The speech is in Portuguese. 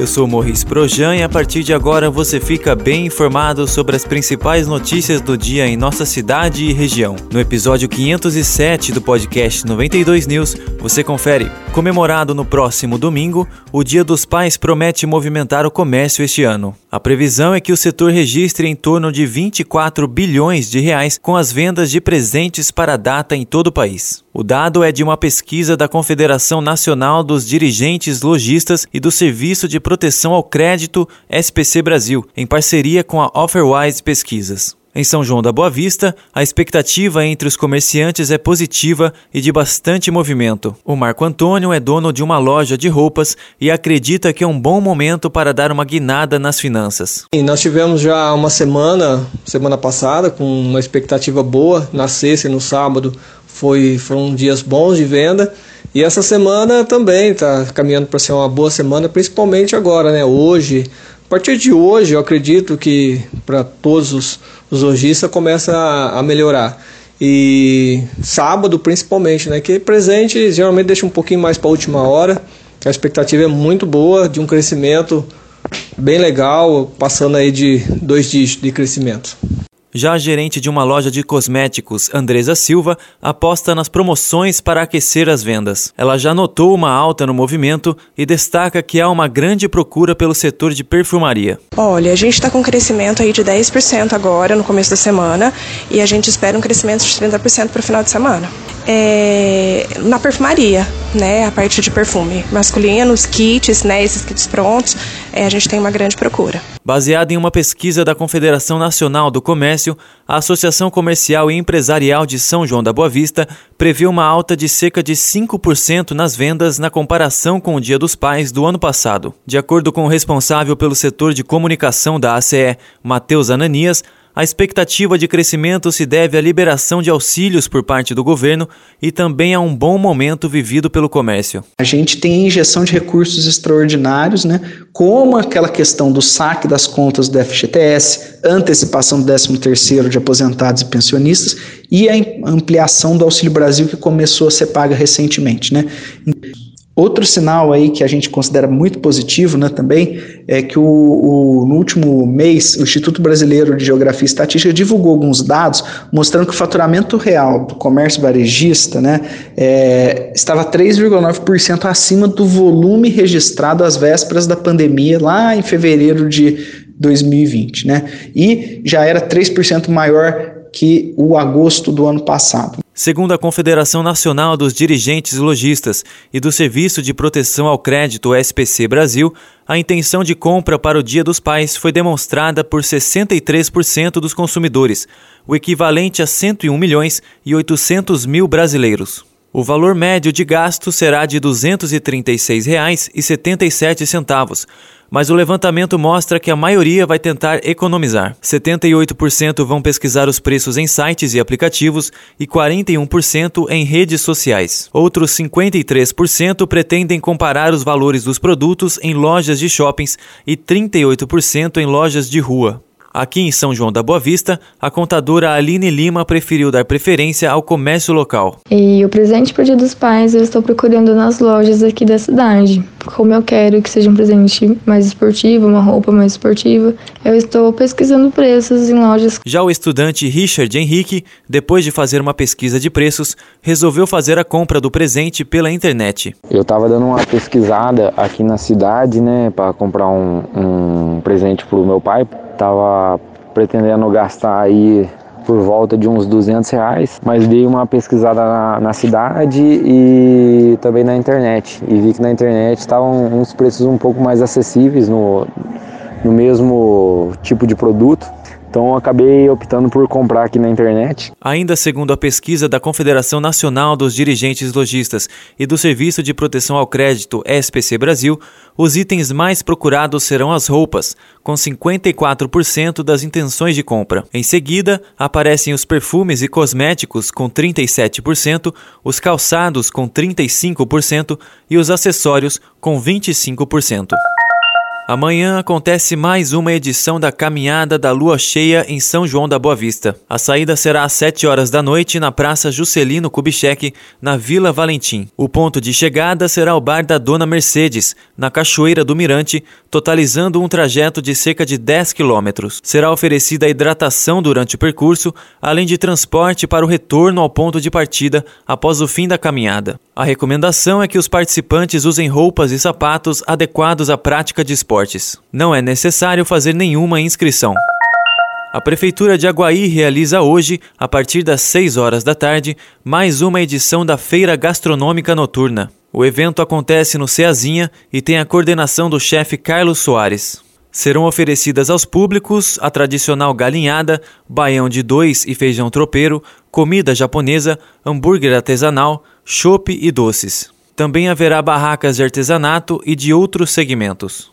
eu sou Morris Projan e a partir de agora você fica bem informado sobre as principais notícias do dia em nossa cidade e região. No episódio 507 do podcast 92 News, você confere. Comemorado no próximo domingo, o Dia dos Pais promete movimentar o comércio este ano. A previsão é que o setor registre em torno de 24 bilhões de reais com as vendas de presentes para a data em todo o país. O dado é de uma pesquisa da Confederação Nacional dos Dirigentes Logistas e do Serviço de Proteção ao Crédito SPC Brasil, em parceria com a Offerwise Pesquisas. Em São João da Boa Vista, a expectativa entre os comerciantes é positiva e de bastante movimento. O Marco Antônio é dono de uma loja de roupas e acredita que é um bom momento para dar uma guinada nas finanças. E nós tivemos já uma semana, semana passada, com uma expectativa boa. Na sexta e no sábado foi, foram dias bons de venda. E essa semana também está caminhando para ser uma boa semana, principalmente agora, né? Hoje, a partir de hoje, eu acredito que para todos os, os lojistas começa a, a, melhorar. E sábado, principalmente, né? Que presente geralmente deixa um pouquinho mais para a última hora. A expectativa é muito boa, de um crescimento bem legal, passando aí de dois dígitos de crescimento. Já a gerente de uma loja de cosméticos, Andresa Silva, aposta nas promoções para aquecer as vendas. Ela já notou uma alta no movimento e destaca que há uma grande procura pelo setor de perfumaria. Olha, a gente está com um crescimento aí de 10% agora no começo da semana e a gente espera um crescimento de 30% para o final de semana. É, na perfumaria, né, a parte de perfume masculino, os kits, né, esses kits prontos, é, a gente tem uma grande procura. Baseada em uma pesquisa da Confederação Nacional do Comércio, a Associação Comercial e Empresarial de São João da Boa Vista prevê uma alta de cerca de 5% nas vendas na comparação com o Dia dos Pais do ano passado. De acordo com o responsável pelo setor de comunicação da ACE, Matheus Ananias, a expectativa de crescimento se deve à liberação de auxílios por parte do governo e também a um bom momento vivido pelo comércio. A gente tem injeção de recursos extraordinários, né, como aquela questão do saque das contas do FGTS, antecipação do 13º de aposentados e pensionistas e a ampliação do Auxílio Brasil que começou a ser paga recentemente. Né. Outro sinal aí que a gente considera muito positivo né, também é que o, o, no último mês o Instituto Brasileiro de Geografia e Estatística divulgou alguns dados mostrando que o faturamento real do comércio varejista né, é, estava 3,9% acima do volume registrado às vésperas da pandemia lá em fevereiro de 2020. Né, e já era 3% maior que o agosto do ano passado. Segundo a Confederação Nacional dos Dirigentes Logistas e do Serviço de Proteção ao Crédito SPC Brasil, a intenção de compra para o Dia dos Pais foi demonstrada por 63% dos consumidores, o equivalente a 101 milhões e 800 mil brasileiros. O valor médio de gasto será de R$ 236,77, mas o levantamento mostra que a maioria vai tentar economizar. 78% vão pesquisar os preços em sites e aplicativos e 41% em redes sociais. Outros 53% pretendem comparar os valores dos produtos em lojas de shoppings e 38% em lojas de rua. Aqui em São João da Boa Vista, a contadora Aline Lima preferiu dar preferência ao comércio local. E o presente para o Dia dos Pais eu estou procurando nas lojas aqui da cidade. Como eu quero que seja um presente mais esportivo, uma roupa mais esportiva, eu estou pesquisando preços em lojas. Já o estudante Richard Henrique, depois de fazer uma pesquisa de preços, resolveu fazer a compra do presente pela internet. Eu estava dando uma pesquisada aqui na cidade, né, para comprar um, um presente para o meu pai Tava pretendendo gastar aí por volta de uns 200 reais, mas dei uma pesquisada na, na, cidade e também na internet. E vi que na internet estavam uns preços um pouco mais acessíveis no, no mesmo tipo de produto então acabei optando por comprar aqui na internet. Ainda segundo a pesquisa da Confederação Nacional dos Dirigentes Logistas e do Serviço de Proteção ao Crédito SPC Brasil, os itens mais procurados serão as roupas, com 54% das intenções de compra. Em seguida, aparecem os perfumes e cosméticos com 37%, os calçados com 35% e os acessórios com 25%. Amanhã acontece mais uma edição da Caminhada da Lua Cheia em São João da Boa Vista. A saída será às 7 horas da noite na Praça Juscelino Kubitschek, na Vila Valentim. O ponto de chegada será o bar da Dona Mercedes, na Cachoeira do Mirante, totalizando um trajeto de cerca de 10 quilômetros. Será oferecida hidratação durante o percurso, além de transporte para o retorno ao ponto de partida após o fim da caminhada. A recomendação é que os participantes usem roupas e sapatos adequados à prática de esporte esportes. Não é necessário fazer nenhuma inscrição. A Prefeitura de Aguaí realiza hoje, a partir das 6 horas da tarde, mais uma edição da Feira Gastronômica Noturna. O evento acontece no Ceazinha e tem a coordenação do chefe Carlos Soares. Serão oferecidas aos públicos a tradicional galinhada, baião de dois e feijão tropeiro, comida japonesa, hambúrguer artesanal, chopp e doces. Também haverá barracas de artesanato e de outros segmentos.